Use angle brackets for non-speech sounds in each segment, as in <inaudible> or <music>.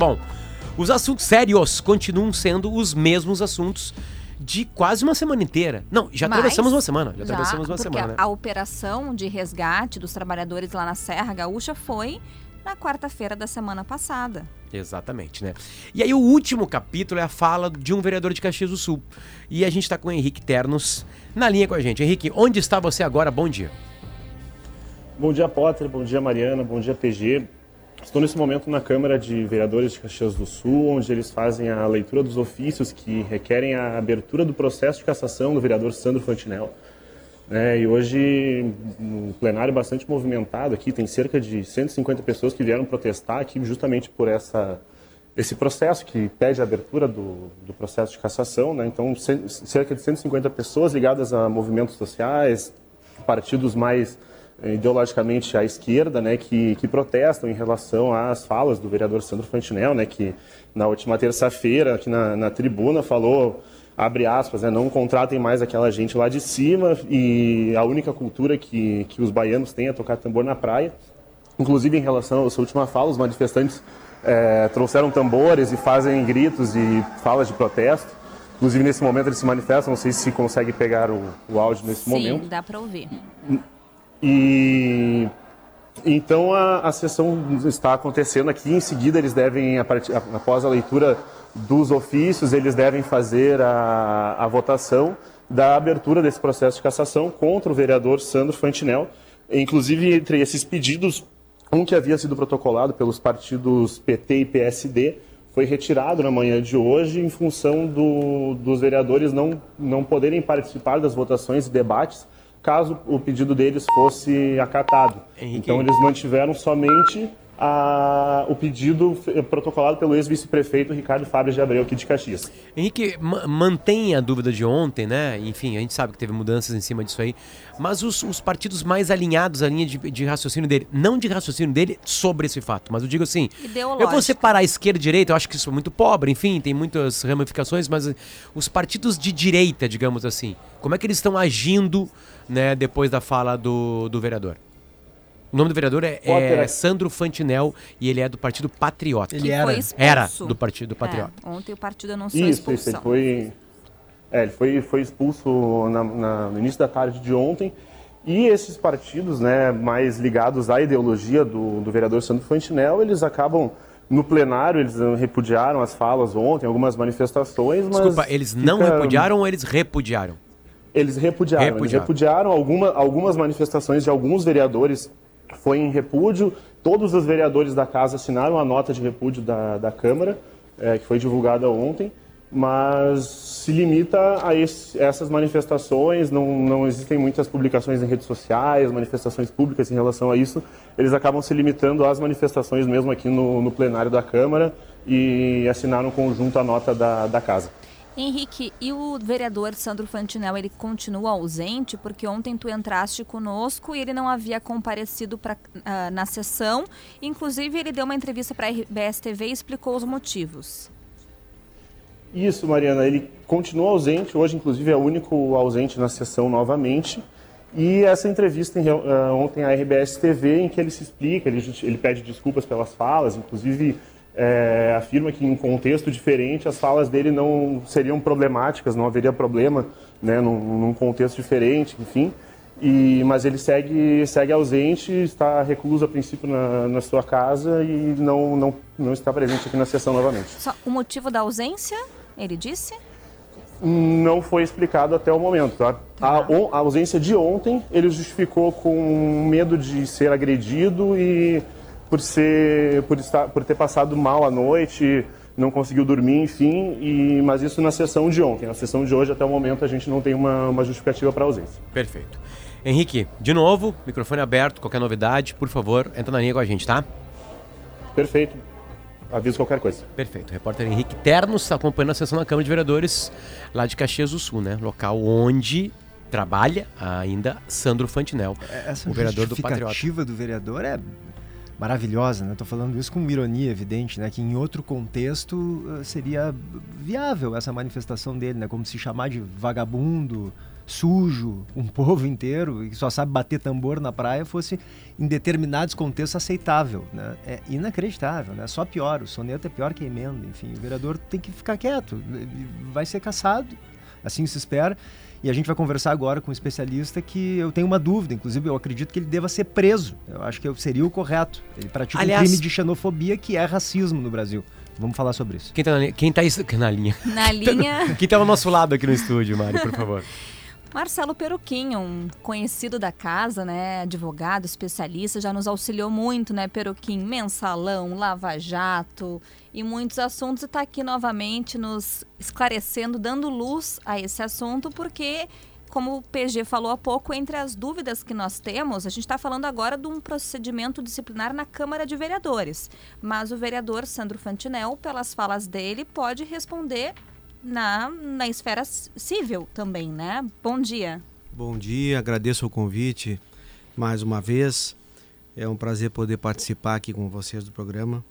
Bom, os assuntos sérios continuam sendo os mesmos assuntos de quase uma semana inteira. Não, já Mas- atravessamos uma semana. Já, Já, atravessamos uma porque semana. a, operação de resgate dos trabalhadores lá na Serra Gaúcha foi na quarta-feira da semana passada. Exatamente, né? E aí o último capítulo é a fala de um vereador de Caxias do Sul. E a gente tá com o Henrique Ternos na linha com a gente. Henrique, onde está você agora? Bom dia. Bom dia, Potter. Bom dia, Mariana. Bom dia, PG. Estou nesse momento na Câmara de Vereadores de Caxias do Sul, onde eles fazem a leitura dos ofícios que requerem a abertura do processo de cassação do vereador Sandro Fantinel. É, e hoje, um plenário bastante movimentado aqui, tem cerca de 150 pessoas que vieram protestar aqui justamente por essa, esse processo que pede a abertura do, do processo de cassação. Né? Então, cerca de 150 pessoas ligadas a movimentos sociais, partidos mais ideologicamente à esquerda, né, que, que protestam em relação às falas do vereador Sandro Fantinel, né, que na última terça-feira aqui na, na tribuna falou abre aspas, né, não contratem mais aquela gente lá de cima e a única cultura que, que os baianos têm é tocar tambor na praia. Inclusive, em relação à sua última fala, os manifestantes eh, trouxeram tambores e fazem gritos e falas de protesto. Inclusive, nesse momento, eles se manifestam. Não sei se consegue pegar o, o áudio nesse Sim, momento. dá para ouvir. E então a, a sessão está acontecendo aqui. Em seguida, eles devem, após a leitura dos ofícios, eles devem fazer a, a votação da abertura desse processo de cassação contra o vereador Sandro Fantinel. Inclusive, entre esses pedidos, um que havia sido protocolado pelos partidos PT e PSD foi retirado na manhã de hoje em função do- dos vereadores não, não poderem participar das votações e debates caso o pedido deles fosse acatado. Henrique. Então eles mantiveram somente a- o pedido protocolado pelo ex-vice-prefeito Ricardo Fábio de Abreu aqui de Caxias. Henrique, ma- mantém a dúvida de ontem, né? Enfim, a gente sabe que teve mudanças em cima disso aí. Mas os, os partidos mais alinhados à linha de, de raciocínio dele, não de raciocínio dele sobre esse fato, mas eu digo assim: Ideológico. eu vou separar a esquerda e a direita, eu acho que isso é muito pobre, enfim, tem muitas ramificações, mas os partidos de direita, digamos assim, como é que eles estão agindo, né, depois da fala do, do vereador? O nome do vereador é, é é- Sandro Fantinel e ele é do Partido Patriota. Ele que era. Era do Partido Patriota. É, ontem o partido anunciou a Isso, isso, ele expulsão. foi, é, ele foi, foi expulso na- na- no início da tarde de ontem. E esses partidos, né, mais ligados à ideologia do, do vereador Sandro Fantinel, eles acabam no plenário, eles repudiaram as falas ontem, algumas manifestações, mas Desculpa, eles não fica- repudiaram ou eles repudiaram? Eles repudiaram. Eles Repudiaram. repudiaram alguma, algumas manifestações de alguns vereadores foi em repúdio. Todos os vereadores da casa assinaram a nota de repúdio da, da Câmara, eh, que foi divulgada ontem, mas se limita a esse- essas manifestações. Não, não existem muitas publicações em redes sociais, manifestações públicas em relação a isso. Eles acabam se limitando às manifestações mesmo aqui no, no plenário da Câmara e assinaram conjunto a nota da, da casa. Henrique, e o vereador Sandro Fantinel, ele continua ausente? Porque ontem tu entraste conosco e ele não havia comparecido pra, ah, na sessão. Inclusive, ele deu uma entrevista para a RBS TV e explicou os motivos. Isso, Mariana, ele continua ausente, hoje inclusive é o único ausente na sessão novamente. E essa entrevista em, eh, ontem à RBS TV, em que ele se explica, ele, ele pede desculpas pelas falas, inclusive eh, afirma que em um contexto diferente as falas dele não seriam problemáticas, não haveria problema né, num, num contexto diferente, enfim. E, mas ele segue, segue ausente, está recluso a princípio na, na sua casa e não, não, não está presente aqui na sessão novamente. Só o motivo da ausência, ele disse? não foi explicado até o momento. tá? A, on- a ausência de ontem ele justificou com medo de ser agredido e por ser por estar por ter passado mal a noite, não conseguiu dormir, enfim. E mas isso na sessão de ontem. Na sessão de hoje até o momento a gente não tem uma, uma justificativa para a ausência. Perfeito. Henrique, de novo, microfone aberto, qualquer novidade, por favor, entra na linha com a gente, tá? Perfeito. Aviso qualquer coisa. Perfeito. Repórter Henrique Ternos está acompanhando a sessão da Câmara de Vereadores lá de Caxias do Sul, né? Local onde trabalha ainda Sandro Fantinel, Essa o vereador do Patriota. justificativa do vereador é maravilhosa, né? Tô falando isso com ironia evidente, né? Que em outro contexto uh, seria viável essa manifestação dele, né? Como se chamar de vagabundo, sujo, um <laughs> povo inteiro que só sabe bater tambor na praia fosse em determinados contextos aceitável, né? É inacreditável, né? Só pior, o soneto é pior que a emenda, enfim, o vereador tem que ficar quieto, vai ser caçado, assim se espera. E a gente vai conversar agora com um especialista que eu tenho uma dúvida, inclusive eu acredito que ele deva ser preso. Eu acho que seria o correto. Ele pratica Aliás, um crime de xenofobia que é racismo no Brasil. Vamos falar sobre isso. Quem tá na linha? Quem tá <laughs> na linha? Na linha. Quem tá ao nosso lado aqui no estúdio, Mari, por favor. <laughs> Marcelo Peruquim, um conhecido da casa, né, advogado, especialista, já nos auxiliou muito, né, Peruquim, mensalão, lava-jato e muitos assuntos e está aqui novamente nos esclarecendo, dando luz a esse assunto, porque como o PG falou há pouco, entre as dúvidas que nós temos, a gente está falando agora de um procedimento disciplinar na Câmara de Vereadores. Mas o vereador Sandro Fantinel, pelas falas dele, pode responder na, na esfera civil também, né? Bom dia. Bom dia, agradeço o convite mais uma vez. É um prazer poder participar aqui com vocês do programa.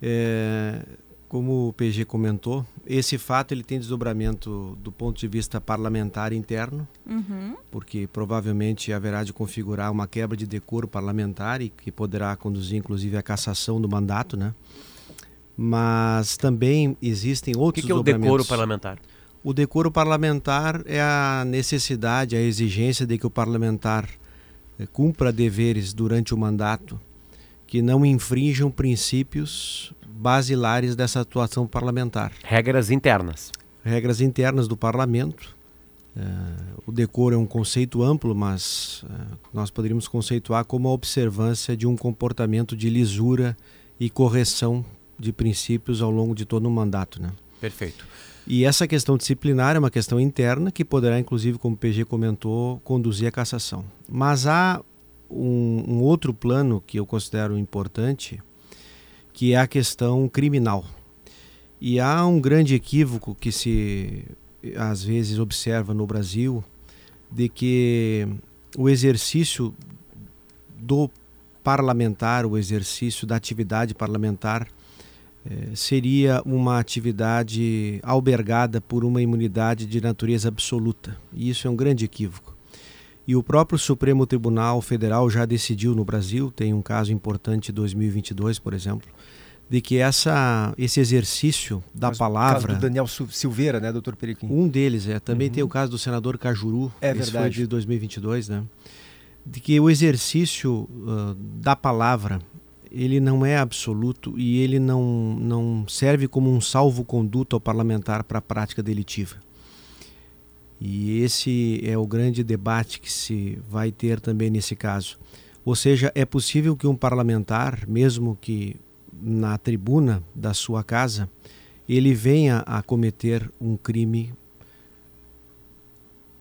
É, como o PG comentou, esse fato ele tem desdobramento do ponto de vista parlamentar interno, uhum. porque provavelmente haverá de configurar uma quebra de decoro parlamentar e que poderá conduzir inclusive à cassação do mandato, né? Mas também existem outros O que, que é o decoro parlamentar? O decoro parlamentar é a necessidade, a exigência de que o parlamentar eh, cumpra deveres durante o mandato que não infringam princípios basilares dessa atuação parlamentar. Regras internas. Regras internas do parlamento. Uh, o decoro é um conceito amplo, mas uh, nós poderíamos conceituar como a observância de um comportamento de lisura e correção de princípios ao longo de todo o mandato. Né? Perfeito. E essa questão disciplinar é uma questão interna que poderá, inclusive, como o PG comentou, conduzir à cassação. Mas há um, um outro plano que eu considero importante, que é a questão criminal. E há um grande equívoco que se às vezes observa no Brasil de que o exercício do parlamentar, o exercício da atividade parlamentar seria uma atividade albergada por uma imunidade de natureza absoluta. E isso é um grande equívoco. E o próprio Supremo Tribunal Federal já decidiu no Brasil, tem um caso importante em 2022, por exemplo, de que essa, esse exercício da Mas palavra. O caso do Daniel Silveira, né, doutor Periquim? Um deles, é. Também uhum. tem o caso do senador Cajuru, é esse verdade. foi de 2022, né? De que o exercício uh, da palavra ele não é absoluto e ele não, não serve como um salvo-conduto ao parlamentar para a prática delitiva. E esse é o grande debate que se vai ter também nesse caso. Ou seja, é possível que um parlamentar, mesmo que na tribuna da sua casa, ele venha a cometer um crime,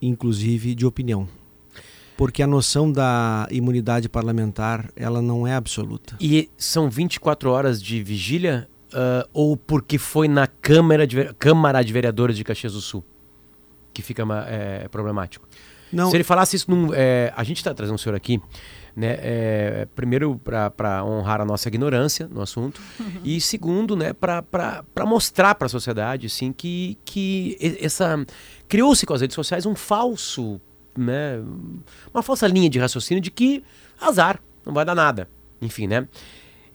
inclusive de opinião porque a noção da imunidade parlamentar ela não é absoluta. E são 24 horas de vigília uh, ou porque foi na Câmara de, Câmara de Vereadores de Caxias do Sul que fica é, problemático? Não. Se ele falasse isso num, é, a gente está trazendo um senhor aqui, né? É, primeiro para honrar a nossa ignorância no assunto uhum. e segundo, né? Para mostrar para a sociedade, assim, que que essa criou-se com as redes sociais um falso né, uma falsa linha de raciocínio de que azar, não vai dar nada. Enfim, né?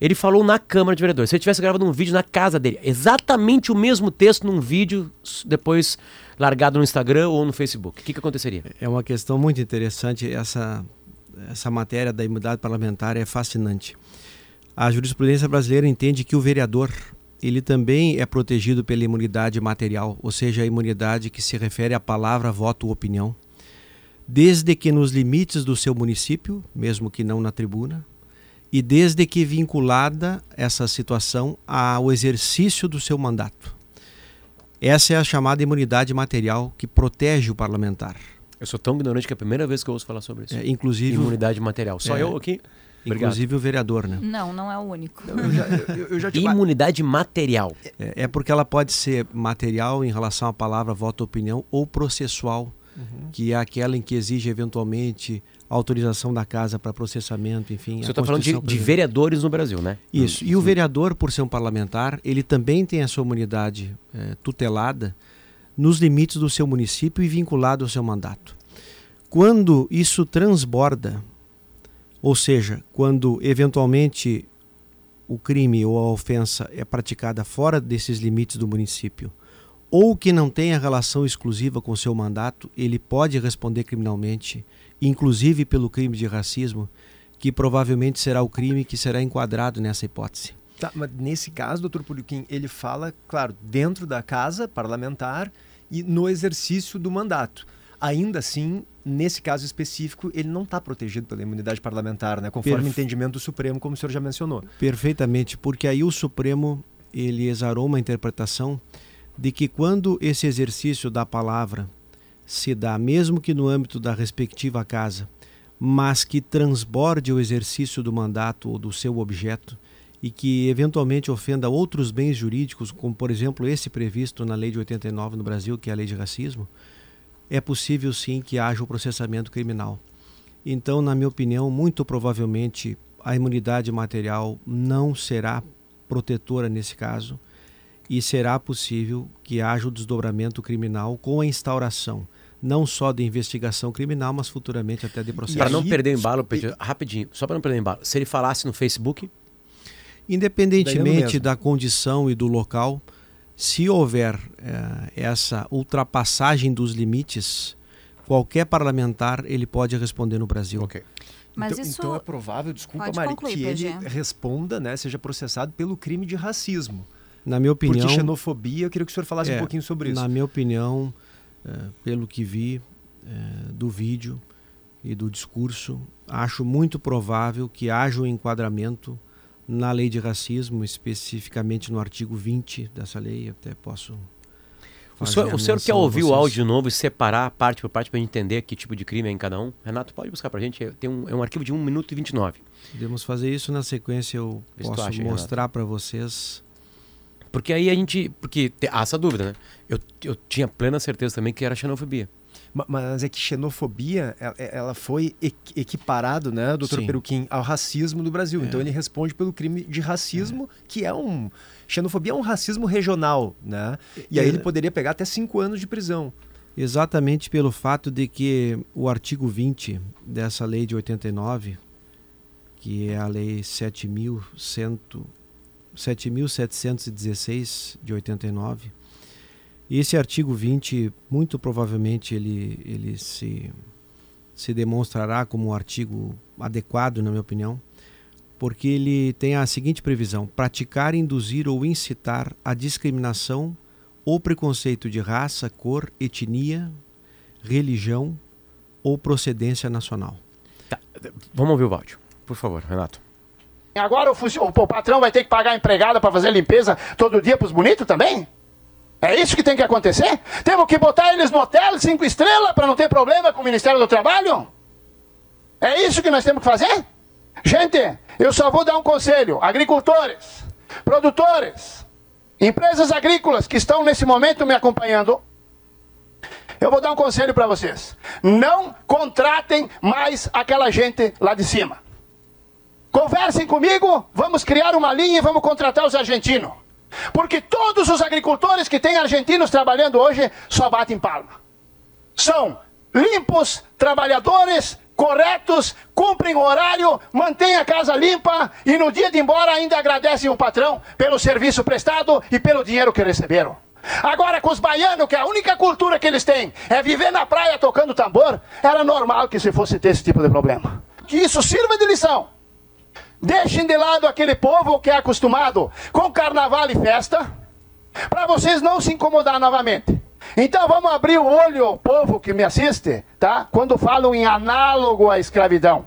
Ele falou na Câmara de Vereadores. Se ele tivesse gravado um vídeo na casa dele, exatamente o mesmo texto num vídeo depois largado no Instagram ou no Facebook, o que, que aconteceria? É uma questão muito interessante. Essa, essa matéria da imunidade parlamentar é fascinante. A jurisprudência brasileira entende que o vereador ele também é protegido pela imunidade material, ou seja, a imunidade que se refere à palavra, voto ou opinião desde que nos limites do seu município, mesmo que não na tribuna, e desde que vinculada essa situação ao exercício do seu mandato. Essa é a chamada imunidade material que protege o parlamentar. Eu sou tão ignorante que é a primeira vez que eu ouço falar sobre isso. É, inclusive imunidade material. Só é, eu aqui. Obrigado. Inclusive o vereador, né? Não, não é o único. Eu já, eu, eu já te... Imunidade material. É, é, porque ela pode ser material em relação à palavra voto opinião ou processual uhum. que é aquela em que exige eventualmente autorização da casa para processamento, enfim. Você está falando de, de, vereadores no Brasil, né? Isso. E o vereador, por ser um parlamentar, ele também tem a sua imunidade é, tutelada nos limites do seu município e vinculado ao seu mandato. Quando isso transborda, ou seja, quando eventualmente o crime ou a ofensa é praticada fora desses limites do município, ou que não tenha relação exclusiva com o seu mandato, ele pode responder criminalmente inclusive pelo crime de racismo, que provavelmente será o crime que será enquadrado nessa hipótese. Tá, mas nesse caso, doutor Puliquim, ele fala, claro, dentro da casa parlamentar e no exercício do mandato. Ainda assim, nesse caso específico, ele não está protegido pela imunidade parlamentar, né? conforme Perfe... o entendimento do Supremo, como o senhor já mencionou. Perfeitamente, porque aí o Supremo ele exarou uma interpretação de que quando esse exercício da palavra se dá, mesmo que no âmbito da respectiva casa, mas que transborde o exercício do mandato ou do seu objeto e que eventualmente ofenda outros bens jurídicos, como por exemplo esse previsto na Lei de 89 no Brasil, que é a Lei de Racismo, é possível sim que haja o processamento criminal. Então, na minha opinião, muito provavelmente a imunidade material não será protetora nesse caso e será possível que haja o desdobramento criminal com a instauração não só de investigação criminal, mas futuramente até de processo. Para não perder o embalo, Pedro, rapidinho, só para não perder o embalo, se ele falasse no Facebook? Independentemente da condição e do local, se houver é, essa ultrapassagem dos limites, qualquer parlamentar ele pode responder no Brasil. Okay. Mas então, isso... então é provável, desculpa, Mari, concluir, que ele responda, né, seja processado pelo crime de racismo. Na minha opinião. Porque xenofobia, eu queria que o senhor falasse é, um pouquinho sobre isso. Na minha opinião, é, pelo que vi é, do vídeo e do discurso, acho muito provável que haja um enquadramento na lei de racismo, especificamente no artigo 20 dessa lei. Até posso. O senhor, o senhor quer ouvir o áudio de novo e separar parte por parte para entender que tipo de crime é em cada um? Renato, pode buscar para a gente? Tem um, é um arquivo de 1 minuto e 29. Podemos fazer isso na sequência. Eu posso acha, mostrar para vocês porque aí a gente. Porque há essa dúvida, né? Eu, eu tinha plena certeza também que era xenofobia. Mas é que xenofobia, ela foi equiparado, né, doutor Peruquim, ao racismo do Brasil. É. Então ele responde pelo crime de racismo, é. que é um... Xenofobia é um racismo regional, né? E aí ele poderia pegar até cinco anos de prisão. Exatamente pelo fato de que o artigo 20 dessa lei de 89, que é a lei 7100 7.716 de 89. E esse artigo 20, muito provavelmente, ele, ele se, se demonstrará como um artigo adequado, na minha opinião, porque ele tem a seguinte previsão: praticar, induzir ou incitar a discriminação ou preconceito de raça, cor, etnia, religião ou procedência nacional. Tá. Vamos ouvir o áudio, por favor, Renato. Agora o, o, patrão vai ter que pagar a empregada para fazer limpeza todo dia para os bonitos também? É isso que tem que acontecer? Temos que botar eles no hotel cinco estrelas para não ter problema com o Ministério do Trabalho? É isso que nós temos que fazer? Gente, eu só vou dar um conselho: agricultores, produtores, empresas agrícolas que estão nesse momento me acompanhando. Eu vou dar um conselho para vocês: não contratem mais aquela gente lá de cima. Conversem comigo, vamos criar uma linha e vamos contratar os argentinos. Porque todos os agricultores que têm argentinos trabalhando hoje só batem palma. São limpos, trabalhadores, corretos, cumprem o horário, mantêm a casa limpa e no dia de ir embora ainda agradecem o patrão pelo serviço prestado e pelo dinheiro que receberam. Agora, com os baianos, que a única cultura que eles têm é viver na praia tocando tambor, era normal que se fosse ter esse tipo de problema. Que isso sirva de lição Deixem de lado aquele povo que é acostumado com carnaval e festa, para vocês não se incomodar novamente. Então vamos abrir o olho, povo que me assiste, tá? Quando falam em análogo à escravidão.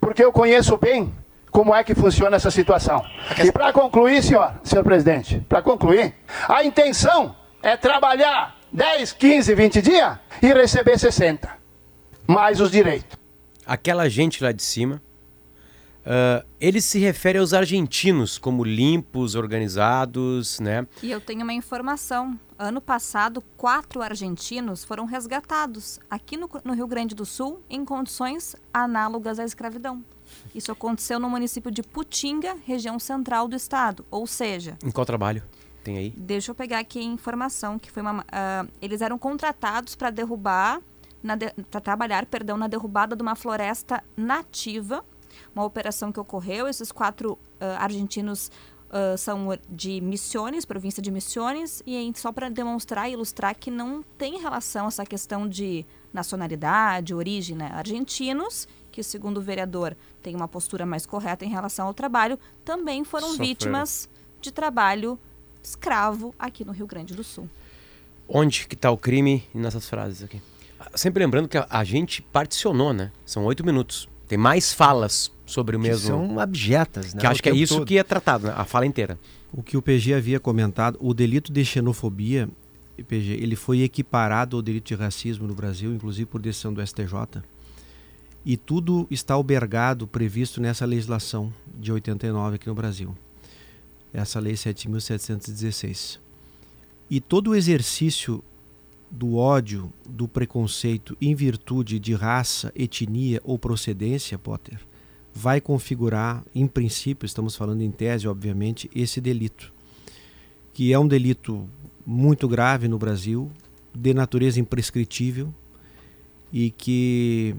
Porque eu conheço bem como é que funciona essa situação. E para concluir, senhor, senhor presidente, para concluir, a intenção é trabalhar 10, 15, 20 dias e receber 60. Mais os direitos. Aquela gente lá de cima Uh, ele se refere aos argentinos como limpos, organizados, né? E eu tenho uma informação. Ano passado, quatro argentinos foram resgatados aqui no, no Rio Grande do Sul em condições análogas à escravidão. Isso aconteceu no município de Putinga, região central do estado. Ou seja. Em qual trabalho? Tem aí? Deixa eu pegar aqui a informação que foi uma. Uh, eles eram contratados para derrubar, para trabalhar, perdão, na derrubada de uma floresta nativa uma operação que ocorreu. Esses quatro uh, argentinos uh, são de Missões, província de Missões, e aí, só para demonstrar e ilustrar que não tem relação essa questão de nacionalidade, origem, né? Argentinos, que segundo o vereador tem uma postura mais correta em relação ao trabalho, também foram Sofreram. vítimas de trabalho escravo aqui no Rio Grande do Sul. Onde que está o crime nessas frases aqui? Sempre lembrando que a, a gente particionou, né? São oito minutos. Tem mais falas sobre o mesmo. Que são abjetas, né? Que acho que é isso todo. que é tratado, né? a fala inteira. O que o PG havia comentado, o delito de xenofobia, PG, ele foi equiparado ao delito de racismo no Brasil, inclusive por decisão do STJ. E tudo está albergado, previsto nessa legislação de 89 aqui no Brasil. Essa lei 7.716. E todo o exercício do ódio, do preconceito em virtude de raça, etnia ou procedência, Potter, vai configurar, em princípio, estamos falando em tese, obviamente, esse delito, que é um delito muito grave no Brasil, de natureza imprescritível e que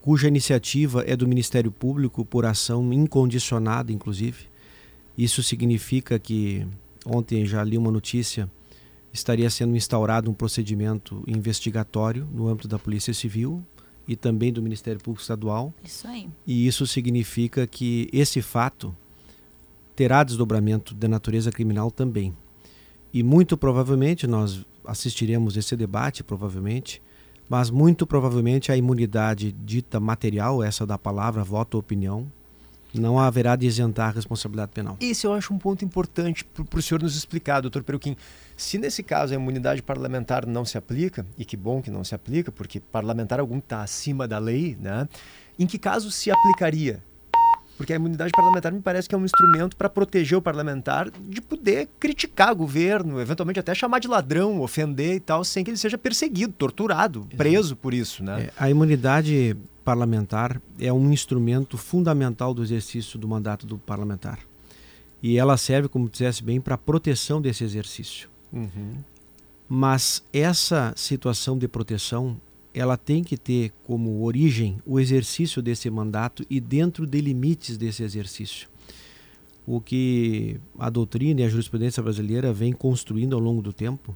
cuja iniciativa é do Ministério Público por ação incondicionada, inclusive. Isso significa que ontem já li uma notícia estaria sendo instaurado um procedimento investigatório no âmbito da Polícia Civil e também do Ministério Público Estadual. Isso aí. E isso significa que esse fato terá desdobramento de natureza criminal também. E muito provavelmente nós assistiremos esse debate, provavelmente, mas muito provavelmente a imunidade dita material, essa da palavra voto ou opinião, não haverá de isentar a responsabilidade penal. Esse eu acho um ponto importante para o senhor nos explicar, doutor Peruquim. Se nesse caso a imunidade parlamentar não se aplica, e que bom que não se aplica, porque parlamentar algum está acima da lei, né? em que caso se aplicaria? Porque a imunidade parlamentar me parece que é um instrumento para proteger o parlamentar de poder criticar o governo, eventualmente até chamar de ladrão, ofender e tal, sem que ele seja perseguido, torturado, preso por isso. Né? É, a imunidade parlamentar é um instrumento fundamental do exercício do mandato do parlamentar. E ela serve, como dissesse bem, para a proteção desse exercício. Uhum. Mas essa situação de proteção, ela tem que ter como origem o exercício desse mandato e dentro de limites desse exercício. O que a doutrina e a jurisprudência brasileira vem construindo ao longo do tempo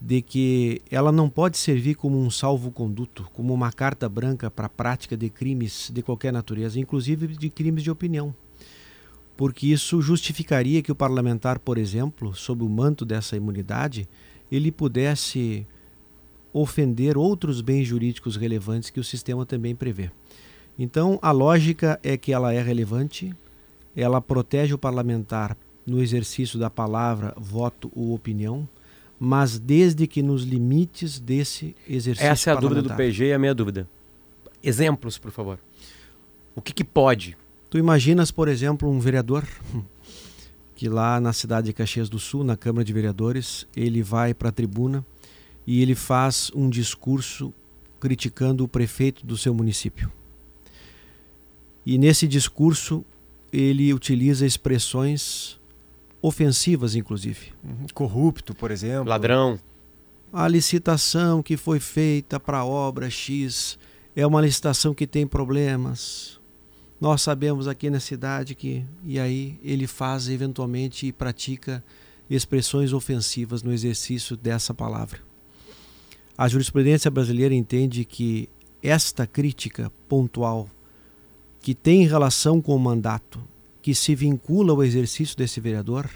de que ela não pode servir como um salvo-conduto, como uma carta branca para a prática de crimes de qualquer natureza, inclusive de crimes de opinião. Porque isso justificaria que o parlamentar, por exemplo, sob o manto dessa imunidade, ele pudesse ofender outros bens jurídicos relevantes que o sistema também prevê. Então, a lógica é que ela é relevante, ela protege o parlamentar no exercício da palavra, voto ou opinião, mas desde que nos limites desse exercício Essa é a dúvida do PG e a minha dúvida. Exemplos, por favor. O que, que pode? Tu imaginas, por exemplo, um vereador <laughs> que lá na cidade de Caxias do Sul, na Câmara de Vereadores, ele vai para a tribuna e ele faz um discurso criticando o prefeito do seu município. E nesse discurso ele utiliza expressões ofensivas, inclusive. Uhum. Corrupto, por exemplo. Ladrão. A licitação que foi feita para a obra X é uma licitação que tem problemas. Nós sabemos aqui na cidade que. E aí ele faz eventualmente e pratica expressões ofensivas no exercício dessa palavra. A jurisprudência brasileira entende que esta crítica pontual, que tem relação com o mandato, que se vincula ao exercício desse vereador,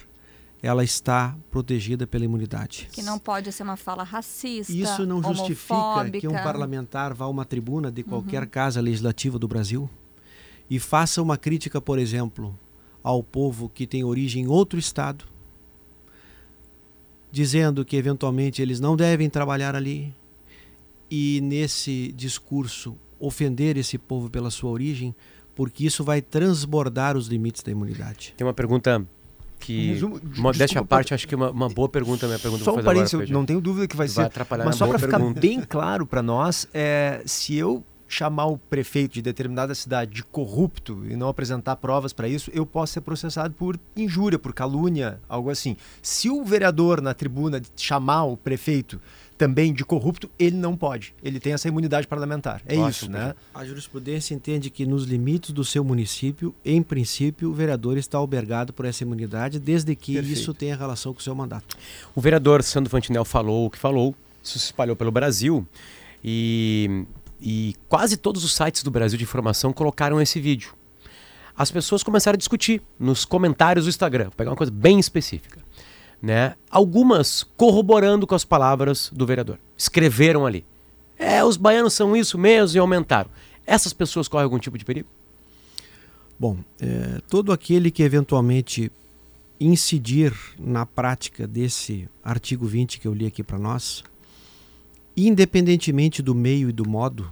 ela está protegida pela imunidade. Que não pode ser uma fala racista. Isso não justifica que um parlamentar vá a uma tribuna de qualquer uhum. casa legislativa do Brasil e faça uma crítica, por exemplo, ao povo que tem origem em outro estado, dizendo que eventualmente eles não devem trabalhar ali e nesse discurso ofender esse povo pela sua origem, porque isso vai transbordar os limites da imunidade. Tem uma pergunta que. Resumo- desculpa, parte, acho que é uma, uma boa pergunta, minha pergunta Só um eu vou fazer parênteses, agora, eu não tenho dúvida que vai Vai ser. atrapalhar Mas só para ficar bem claro para nós, é, se eu chamar o prefeito de determinada cidade de corrupto e não apresentar provas para isso, eu posso ser processado por injúria, por calúnia, algo assim. Se o vereador na tribuna chamar o prefeito também de corrupto, ele não pode. Ele tem essa imunidade parlamentar. É Ótimo, isso, né? A jurisprudência entende que nos limites do seu município, em princípio, o vereador está albergado por essa imunidade, desde que Perfeito. isso tenha relação com o seu mandato. O vereador Sandro Fantinel falou o que falou, isso se espalhou pelo Brasil e, e quase todos os sites do Brasil de informação colocaram esse vídeo. As pessoas começaram a discutir nos comentários do Instagram, vou pegar uma coisa bem específica. Né? Algumas corroborando com as palavras do vereador. Escreveram ali. É, os baianos são isso mesmo e aumentaram. Essas pessoas correm algum tipo de perigo? Bom, é, todo aquele que eventualmente incidir na prática desse artigo 20 que eu li aqui para nós, independentemente do meio e do modo,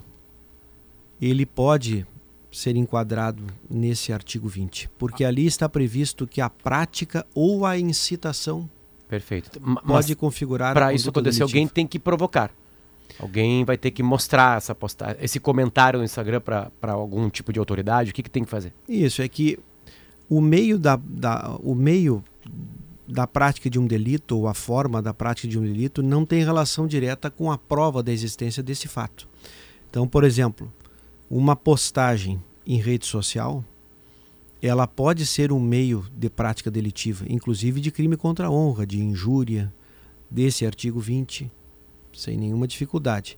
ele pode ser enquadrado nesse artigo 20, porque ali está previsto que a prática ou a incitação Perfeito. Pode Mas configurar a para isso acontecer, alguém tem que provocar. Alguém vai ter que mostrar essa postagem, esse comentário no Instagram para algum tipo de autoridade. O que, que tem que fazer? Isso, é que o meio da, da- o meio da prática de um delito ou a forma da prática de um delito não tem relação direta com a prova da existência desse fato. Então, por exemplo, uma postagem em rede social, ela pode ser um meio de prática delitiva, inclusive de crime contra a honra, de injúria, desse artigo 20, sem nenhuma dificuldade.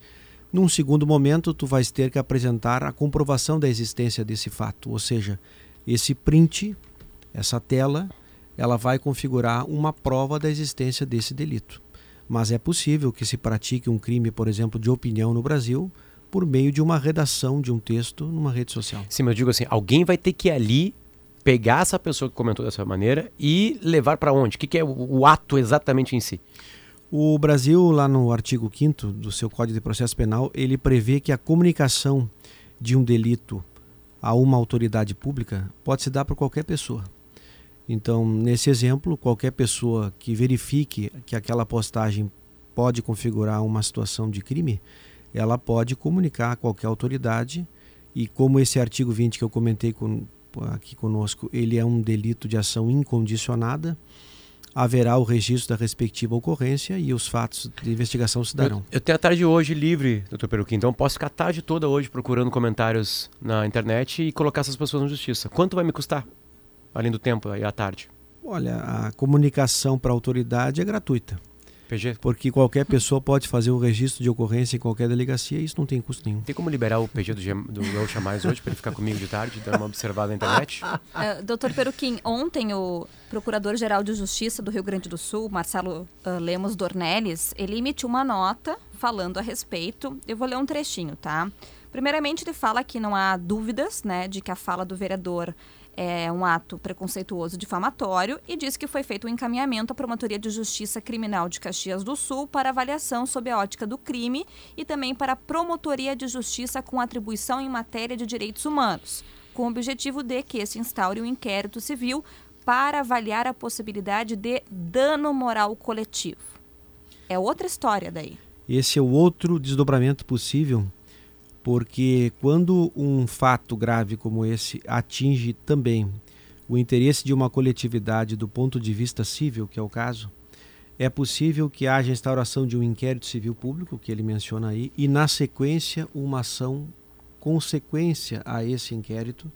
Num segundo momento, tu vais ter que apresentar a comprovação da existência desse fato, ou seja, esse print, essa tela, ela vai configurar uma prova da existência desse delito. Mas é possível que se pratique um crime, por exemplo, de opinião no Brasil, por meio de uma redação de um texto numa rede social. Sim, mas eu digo assim, alguém vai ter que ali pegar essa pessoa que comentou dessa maneira e levar para onde? O que, que é o, o ato exatamente em si? O Brasil, lá no artigo 5 do seu Código de Processo Penal, ele prevê que a comunicação de um delito a uma autoridade pública pode se dar por qualquer pessoa. Então, nesse exemplo, qualquer pessoa que verifique que aquela postagem pode configurar uma situação de crime, ela pode comunicar a qualquer autoridade e como esse artigo 20 que eu comentei com, aqui conosco, ele é um delito de ação incondicionada, haverá o registro da respectiva ocorrência e os fatos de investigação se darão. Eu, eu tenho a tarde hoje livre, doutor Peruquim, então posso ficar a tarde toda hoje procurando comentários na internet e colocar essas pessoas na justiça. Quanto vai me custar? Além do tempo e à tarde. Olha, a comunicação para a autoridade é gratuita, PG, porque qualquer pessoa pode fazer o registro de ocorrência em qualquer delegacia e isso não tem custo nenhum. tem como liberar o PG do, Gem- do Gaúcha Mais hoje para ele ficar comigo de tarde, dando uma observada na internet? Eh, <laughs> Doutor Peruquim, ontem o Procurador-Geral de Justiça do Rio Grande do Sul, Marcelo ah, Lemos Dornelles, ele emitiu uma nota falando a respeito. Eu vou ler um trechinho, tá? Primeiramente, ele fala que não há dúvidas, né, de que a fala do vereador é um ato preconceituoso difamatório e diz que foi feito um encaminhamento à Promotoria de Justiça Criminal de Caxias do Sul para avaliação sob a ótica do crime e também para a Promotoria de Justiça com atribuição em matéria de direitos humanos, com o objetivo de que se instaure um inquérito civil para avaliar a possibilidade de dano moral coletivo. É outra história daí. Esse é o outro desdobramento possível, porque quando um fato grave como esse atinge também o interesse de uma coletividade do ponto de vista civil, que é o caso, é possível que haja instauração de um inquérito civil público, que ele menciona aí, e na sequência uma ação consequência a esse inquérito,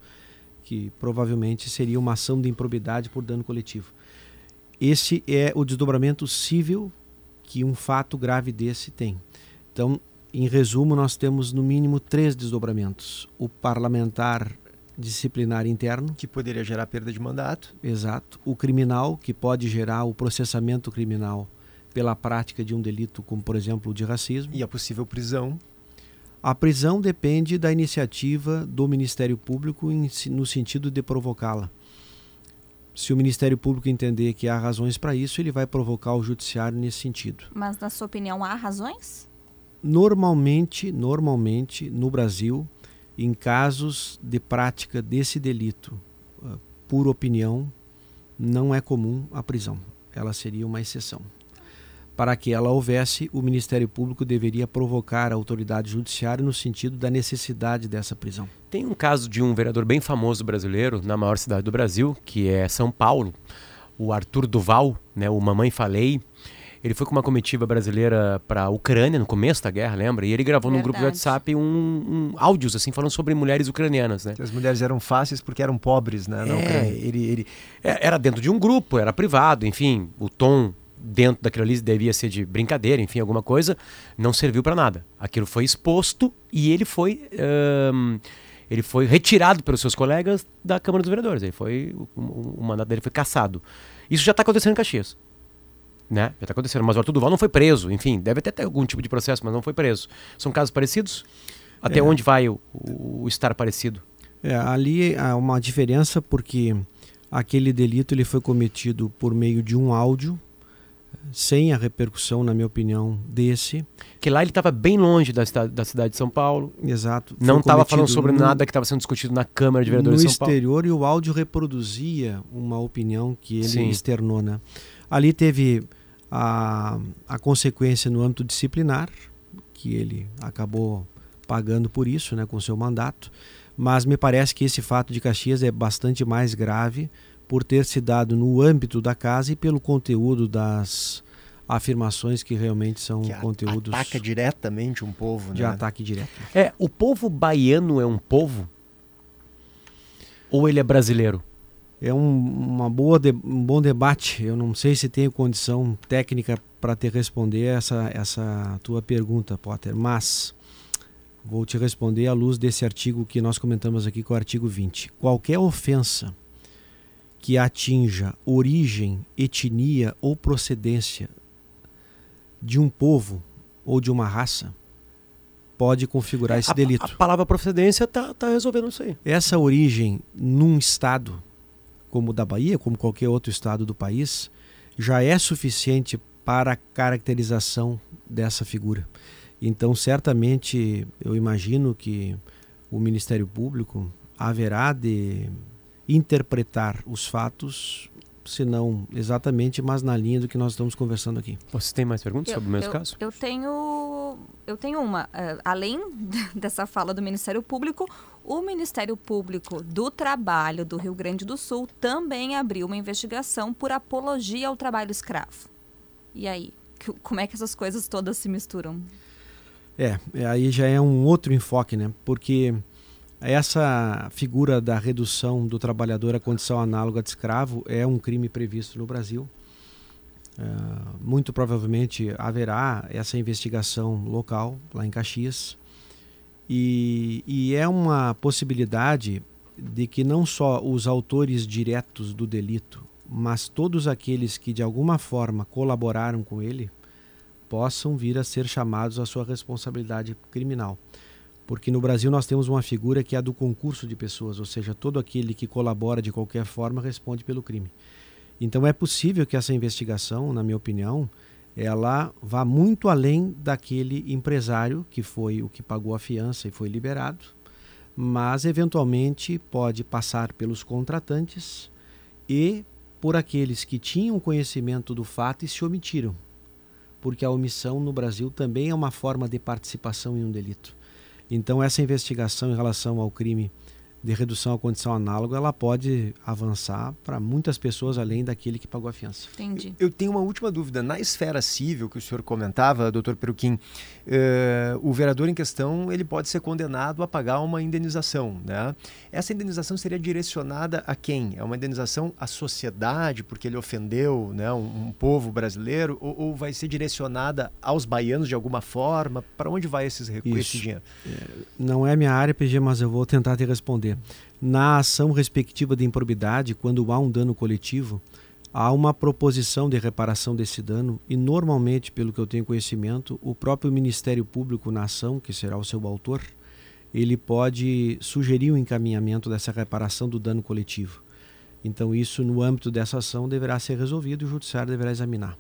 que provavelmente seria uma ação de improbidade por dano coletivo. Esse é o desdobramento civil que um fato grave desse tem. Então, em resumo, nós temos no mínimo três desdobramentos: o parlamentar disciplinar interno, Que poderia gerar perda de mandato. exato, o criminal, que pode gerar o processamento criminal pela prática de um delito, como por exemplo o de racismo. E a possível prisão. A prisão depende da iniciativa do Ministério Público em no sentido de provocá-la. Se o Ministério Público entender que há razões para isso, ele vai provocar o judiciário nesse sentido. Mas, na sua opinião, há razões? Normalmente, normalmente no Brasil, em casos de prática desse delito uh, por opinião, não é comum a prisão. Ela seria uma exceção. Para que ela houvesse, o Ministério Público deveria provocar a autoridade judiciária no sentido da necessidade dessa prisão. Tem um caso de um vereador bem famoso brasileiro na maior cidade do Brasil, que é São Paulo, o Arthur Duval, né, o Mamãe Falei. Ele foi com uma comitiva brasileira para a Ucrânia no começo da guerra, lembra? E ele gravou Verdade. num grupo de WhatsApp um, um, áudios assim falando sobre mulheres ucranianas, né? As mulheres eram fáceis porque eram pobres, né? Na é, Ucrânia. Ele, ele é, era dentro de um grupo, era privado, enfim, o tom dentro daquilo ali devia ser de brincadeira, enfim, alguma coisa, não serviu para nada. Aquilo foi exposto e ele foi um, ele foi retirado pelos seus colegas da Câmara dos Vereadores. Ele foi o, o, o mandato dele foi cassado. Isso já está acontecendo em Caxias. Né? Já está acontecendo. Mas o Arthur Duval não foi preso. Enfim, deve até ter algum tipo de processo, mas não foi preso. São casos parecidos? Até é. onde vai o, o, estar parecido? É, ali há uma diferença porque aquele delito ele foi cometido por meio de um áudio sem a repercussão, na minha opinião, desse. Que lá ele estava bem longe da cidade, da cidade de São Paulo. Exato. Não estava falando sobre no, nada que estava sendo discutido na Câmara de Vereadores de São Paulo. No exterior e o áudio reproduzia uma opinião que ele Sim. externou. Né? Ali teve a, a consequência no âmbito disciplinar, que ele acabou pagando por isso, né, com seu mandato. Mas me parece que esse fato de Caxias é bastante mais grave por ter se dado no âmbito da casa e pelo conteúdo das afirmações que realmente são que conteúdos ataca diretamente um povo, de né? ataque direto. É, o povo baiano é um povo ou ele é brasileiro? É um, uma boa de, um bom debate. Eu não sei se tenho condição técnica para te responder essa essa tua pergunta, Potter, mas vou te responder à luz desse artigo que nós comentamos aqui, com é o artigo 20. Qualquer ofensa que atinja origem, etnia ou procedência de um povo ou de uma raça pode configurar esse a, delito. A palavra procedência está tá resolvendo isso aí. Essa origem num estado como o da Bahia, como qualquer outro estado do país, já é suficiente para a caracterização dessa figura. Então, certamente, eu imagino que o Ministério Público haverá de interpretar os fatos, se não exatamente, mas na linha do que nós estamos conversando aqui. Você tem mais perguntas eu, sobre o mesmo eu, caso? Eu tenho, eu tenho uma. Uh, além <laughs> dessa fala do Ministério Público, o Ministério Público do Trabalho do Rio Grande do Sul também abriu uma investigação por apologia ao trabalho escravo. E aí, como é que essas coisas todas se misturam? É, aí já é um outro enfoque, né? Porque essa figura da redução do trabalhador à condição análoga de escravo é um crime previsto no Brasil. Uh, muito provavelmente haverá essa investigação local, lá em Caxias. E, e é uma possibilidade de que não só os autores diretos do delito, mas todos aqueles que de alguma forma colaboraram com ele possam vir a ser chamados à sua responsabilidade criminal porque no Brasil nós temos uma figura que é a do concurso de pessoas, ou seja, todo aquele que colabora de qualquer forma responde pelo crime. Então é possível que essa investigação, na minha opinião, ela vá muito além daquele empresário que foi o que pagou a fiança e foi liberado, mas eventualmente pode passar pelos contratantes e por aqueles que tinham conhecimento do fato e se omitiram, porque a omissão no Brasil também é uma forma de participação em um delito. Então essa investigação em relação ao crime de redução à condição análoga, ela pode avançar para muitas pessoas além daquele que pagou a fiança. Entendi. Eu tenho uma última dúvida. Na esfera civil que o senhor comentava, doutor Peruquim, uh, o vereador em questão ele pode ser condenado a pagar uma indenização. Né? Essa indenização seria direcionada a quem? É uma indenização à sociedade, porque ele ofendeu né, um, um povo brasileiro, ou, ou, vai ser direcionada aos baianos de alguma forma? Para onde vai esses recursos, esse dinheiro? É, não é minha área, PG, mas eu vou tentar te responder responder. Na ação respectiva de improbidade, quando há um dano coletivo, há uma proposição de reparação desse dano e normalmente, pelo que eu tenho conhecimento, o próprio Ministério Público na ação, que será o seu autor, ele pode sugerir o um encaminhamento dessa reparação do dano coletivo. Então isso no âmbito dessa ação deverá ser resolvido e o judiciário deverá examinar.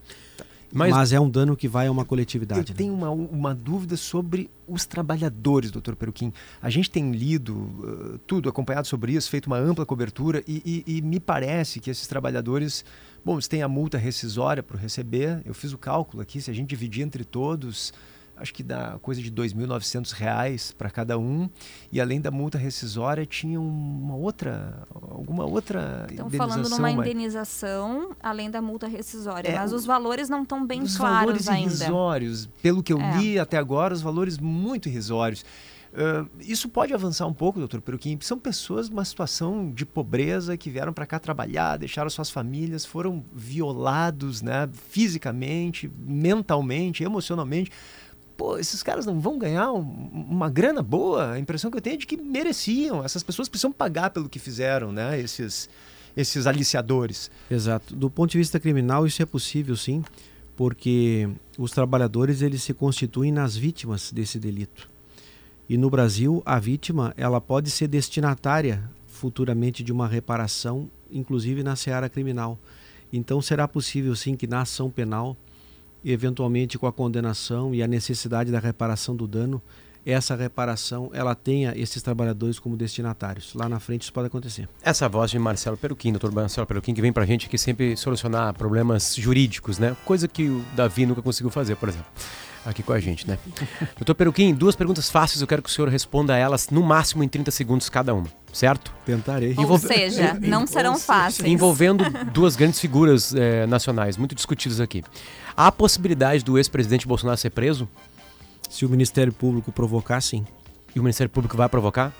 Mas, Mas- é um dano que vai a uma Eu coletividade. né? tenho uma, uma dúvida sobre os trabalhadores, doutor Peruquim. A gente tem lido uh, tudo, acompanhado sobre isso, feito uma ampla cobertura e, e- e me parece que esses trabalhadores, bom, eles têm a multa rescisória para receber. Eu fiz o cálculo aqui, se a gente dividir entre todos, acho que dá coisa de 2.900 reais para cada um. E além da multa rescisória, tinha uma outra, alguma outra Estão falando numa mas- indenização além da multa rescisória, É, mas os valores não estão bem os claros valores ainda. irrisórios, pelo que eu É. li até agora, os valores muito irrisórios. Ah, isso pode avançar um pouco, doutor Peruquim. São pessoas numa situação de pobreza que vieram para cá trabalhar, deixaram suas famílias, foram violados né, fisicamente, mentalmente, emocionalmente. Pô, esses caras não vão ganhar um- uma grana boa? A impressão que eu tenho é de que mereciam. Essas pessoas precisam pagar pelo que fizeram, né? Esses, esses aliciadores. Exato. Do ponto de vista criminal, isso é possível sim, porque os trabalhadores eles se constituem nas vítimas desse delito. E no Brasil, a vítima ela pode ser destinatária futuramente de uma reparação, inclusive na seara criminal. Então será possível sim que na ação penal, eventualmente com a condenação e a necessidade da reparação do dano, essa reparação ela tenha esses trabalhadores como destinatários. Lá na frente isso pode acontecer. Essa voz de Marcelo Peruquim, doutor Marcelo Peruquim, que vem pra gente aqui sempre solucionar problemas jurídicos, né? Coisa que o Davi nunca conseguiu fazer, por exemplo. Aqui com a gente, né? <laughs> doutor Peruquim, duas perguntas fáceis, eu quero que o senhor responda a elas no máximo em 30 segundos cada uma, certo? Tentarei. Ou Envolve- seja, <laughs> não serão fáceis. Envolvendo <laughs> duas grandes figuras eh, nacionais, muito discutidas aqui. Há a possibilidade do ex-presidente Bolsonaro ser preso? Se o Ministério Público provocar, sim. E o Ministério Público vai provocar?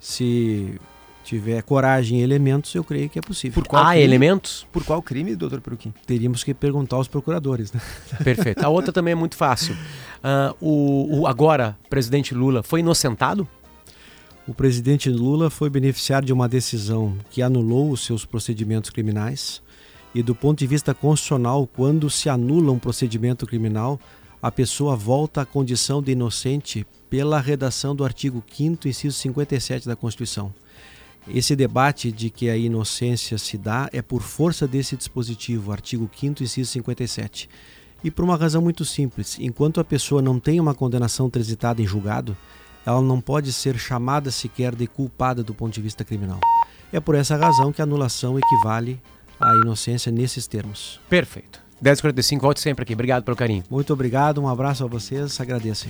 Se tiver coragem e elementos, eu creio que é possível. Há crime? elementos? Por qual crime, doutor Peruquim? Teríamos que perguntar aos procuradores, né? <laughs> Perfeito. A outra também é muito fácil. Ah, o, o agora presidente Lula foi inocentado? O presidente Lula foi beneficiário de uma decisão que anulou os seus procedimentos criminais. E do ponto de vista constitucional, quando se anula um procedimento criminal, a pessoa volta à condição de inocente pela redação do artigo 5º, inciso 57 da Constituição. Esse debate de que a inocência se dá é por força desse dispositivo, artigo 5º, inciso 57. E por uma razão muito simples, enquanto a pessoa não tem uma condenação transitada em julgado, ela não pode ser chamada sequer de culpada do ponto de vista criminal. É por essa razão que a anulação equivale à inocência nesses termos. Perfeito. 10h45, volte sempre aqui. Obrigado pelo carinho. Muito obrigado, um abraço a vocês, agradeço.